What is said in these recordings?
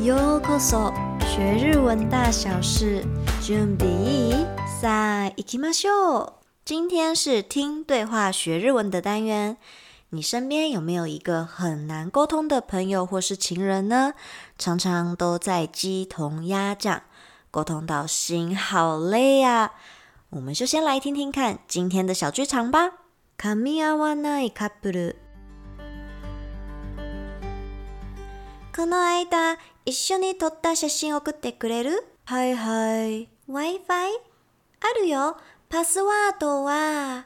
有课说学日文大小事，準備行きましょう今天是聽對話學日文的單元。你身邊有沒有一個很難溝通的朋友或是情人呢？常常都在雞同鴨讲沟通到心好累啊！我們就先來聽聽看今天的小劇場吧。カミアワナイカップル、この間。一緒に撮った写真送ってくれるはいはい。Wi-Fi? あるよ。パスワードは。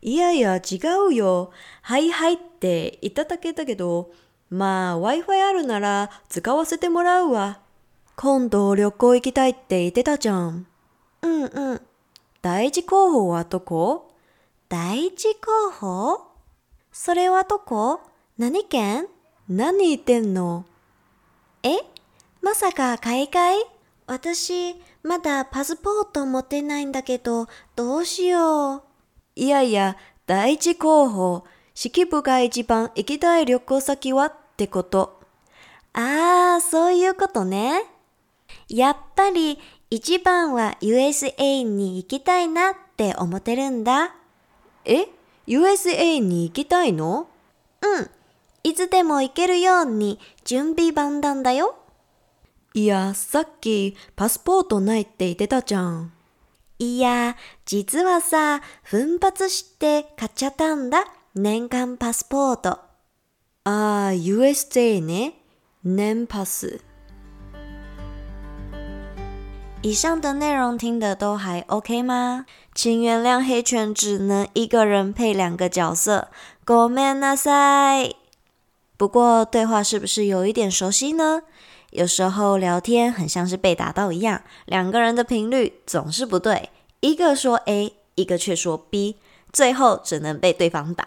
いやいや、違うよ。はいはいって言っただけだけど、まあ Wi-Fi あるなら使わせてもらうわ。今度旅行行きたいって言ってたじゃん。うんうん。第一候補はどこ第一候補それはどこ何県何言ってんのえまさか海外私、まだパスポート持ってないんだけど、どうしよう。いやいや、第一候補、式部が一番行きたい旅行先はってこと。ああ、そういうことね。やっぱり一番は USA に行きたいなって思ってるんだ。え ?USA に行きたいのうん。いつでも行けるように準備万端だよ。いや、さっきパスポートないって言ってたじゃん。いや、実はさ、奮発して買っちゃったんだ。年間パスポート。ああ、USJ ね。年パス。以上的内容听得都还 OK 吗？请原谅黑犬只能一个人配两个角色。ごめんなさい。不过对话是不是有一点熟悉呢？有时候聊天很像是被打到一样，两个人的频率总是不对，一个说 A，一个却说 B，最后只能被对方打。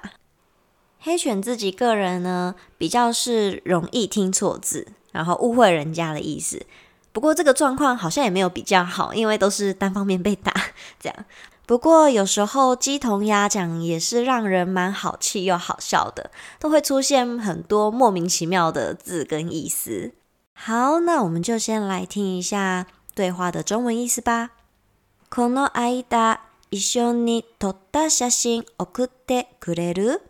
黑犬自己个人呢，比较是容易听错字，然后误会人家的意思。不过这个状况好像也没有比较好，因为都是单方面被打这样。不过有时候鸡同鸭讲也是让人蛮好气又好笑的，都会出现很多莫名其妙的字跟意思。好，那我们就先来听一下对话的中文意思吧。このアイだ一緒に撮った写真送ってくれる。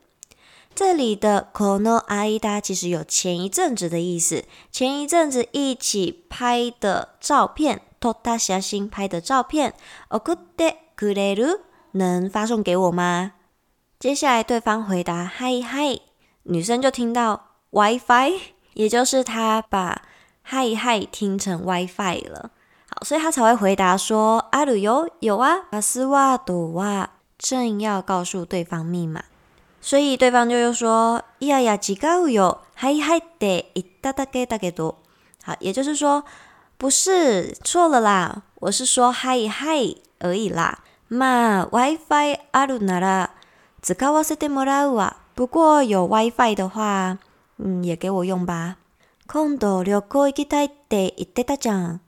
这里的このアイだ其实有前一阵子的意思，前一阵子一起拍的照片，撮った写真拍的照片，送ってくれる能发送给我吗？接下来对方回答嗨嗨，女生就听到 WiFi，也就是他把。嗨嗨，听成 WiFi 了，好，所以他才会回答说阿鲁有有啊，把丝袜朵啊。正要告诉对方密码，所以对方就又说呀呀，違うよ、嗨嗨得一大大概大概多，好，也就是说不是错了啦，我是说嗨嗨而已啦，嘛 WiFi 阿鲁な啦，只高我是得莫拉乌不过有 WiFi 的话，嗯，也给我用吧。空岛聊过一个台的伊德达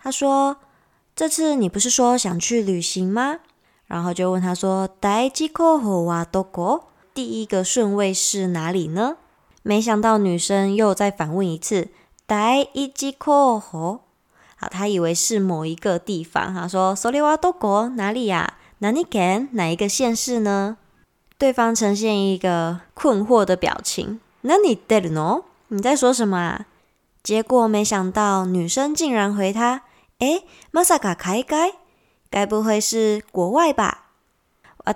他说：“这次你不是说想去旅行吗？”然后就问他说：“第机个和瓦都国第一个顺位是哪里呢？”没想到女生又再反问一次：“第一个和和？”啊，他以为是某一个地方，他说：“索里瓦多国哪里呀？哪里县哪一个县市呢？”对方呈现一个困惑的表情：“哪里的呢？”你在说什么啊？结果没想到女生竟然回他：“哎，マサカ開か？该不会是国外吧？”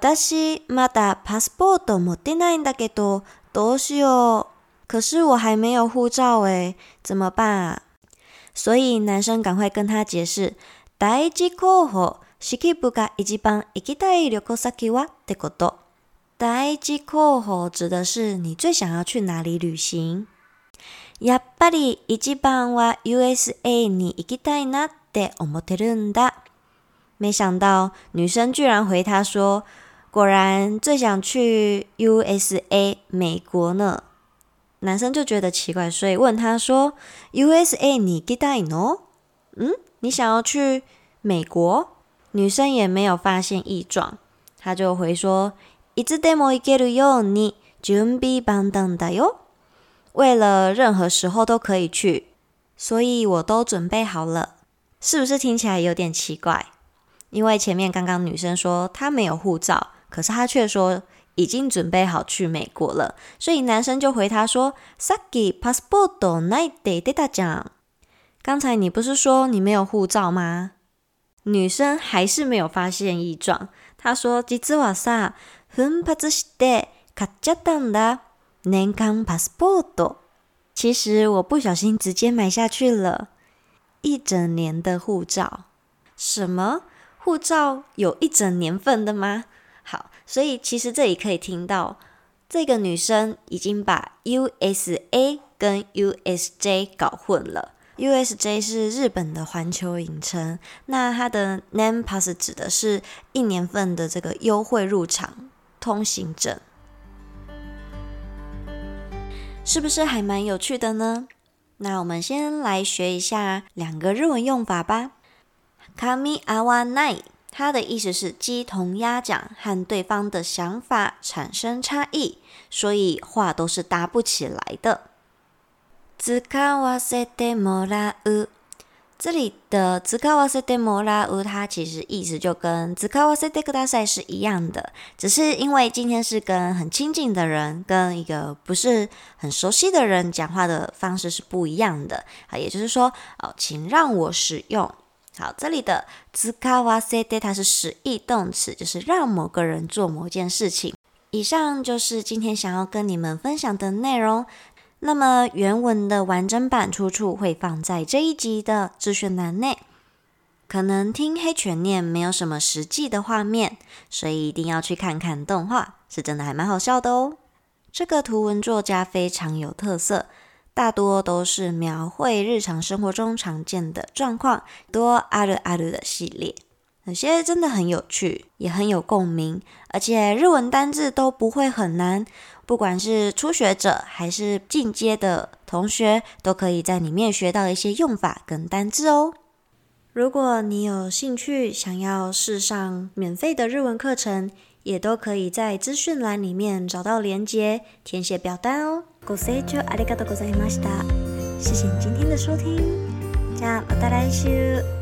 私まだパスポート持ってないんだけど、どうしよう？可是我还没有护照诶，怎么办？所以男生赶快跟他解释：“第一コホは、行き一番行きたい旅行先はどこだ？”第一コホ指的是你最想要去哪里旅行。やっぱり一番は USA に行きたいなって思ってるんだ。没想到女生居然回他说：“果然最想去 USA 美国呢。”男生就觉得奇怪，所以问他说：“USA に行きたいの？嗯，你想要去美国？”女生也没有发现异状，他就回说：“いつでも行けるように準備万端だよ。”为了任何时候都可以去，所以我都准备好了。是不是听起来有点奇怪？因为前面刚刚女生说她没有护照，可是她却说已经准备好去美国了。所以男生就回她说：“Saki, passport, nai d 刚才你不是说你没有护照吗？女生还是没有发现异状。她说：“Jitsu wa sa f u m a t s n a m Passport，其实我不小心直接买下去了一整年的护照。什么？护照有一整年份的吗？好，所以其实这里可以听到这个女生已经把 USA 跟 USJ 搞混了。USJ 是日本的环球影城，那它的 Name Pass 指的是一年份的这个优惠入场通行证。是不是还蛮有趣的呢？那我们先来学一下两个日文用法吧。「かみあわない」它的意思是鸡同鸭讲，和对方的想法产生差异，所以话都是搭不起来的。「使わせてもらう」这里的 “zuka 德摩拉 e 它其实意思就跟 “zuka 德克大赛是一样的，只是因为今天是跟很亲近的人跟一个不是很熟悉的人讲话的方式是不一样的啊，也就是说哦，请让我使用好这里的 “zuka 德”它是使役动词，就是让某个人做某件事情。以上就是今天想要跟你们分享的内容。那么原文的完整版出处会放在这一集的字选栏内。可能听黑犬念没有什么实际的画面，所以一定要去看看动画，是真的还蛮好笑的哦。这个图文作家非常有特色，大多都是描绘日常生活中常见的状况，多阿鲁阿鲁的系列，有些真的很有趣，也很有共鸣，而且日文单字都不会很难。不管是初学者还是进阶的同学，都可以在里面学到一些用法跟单字哦。如果你有兴趣，想要试上免费的日文课程，也都可以在资讯栏里面找到连接，填写表单哦。ご成長ありがとうございました。是今天的收听，じゃあまた来週。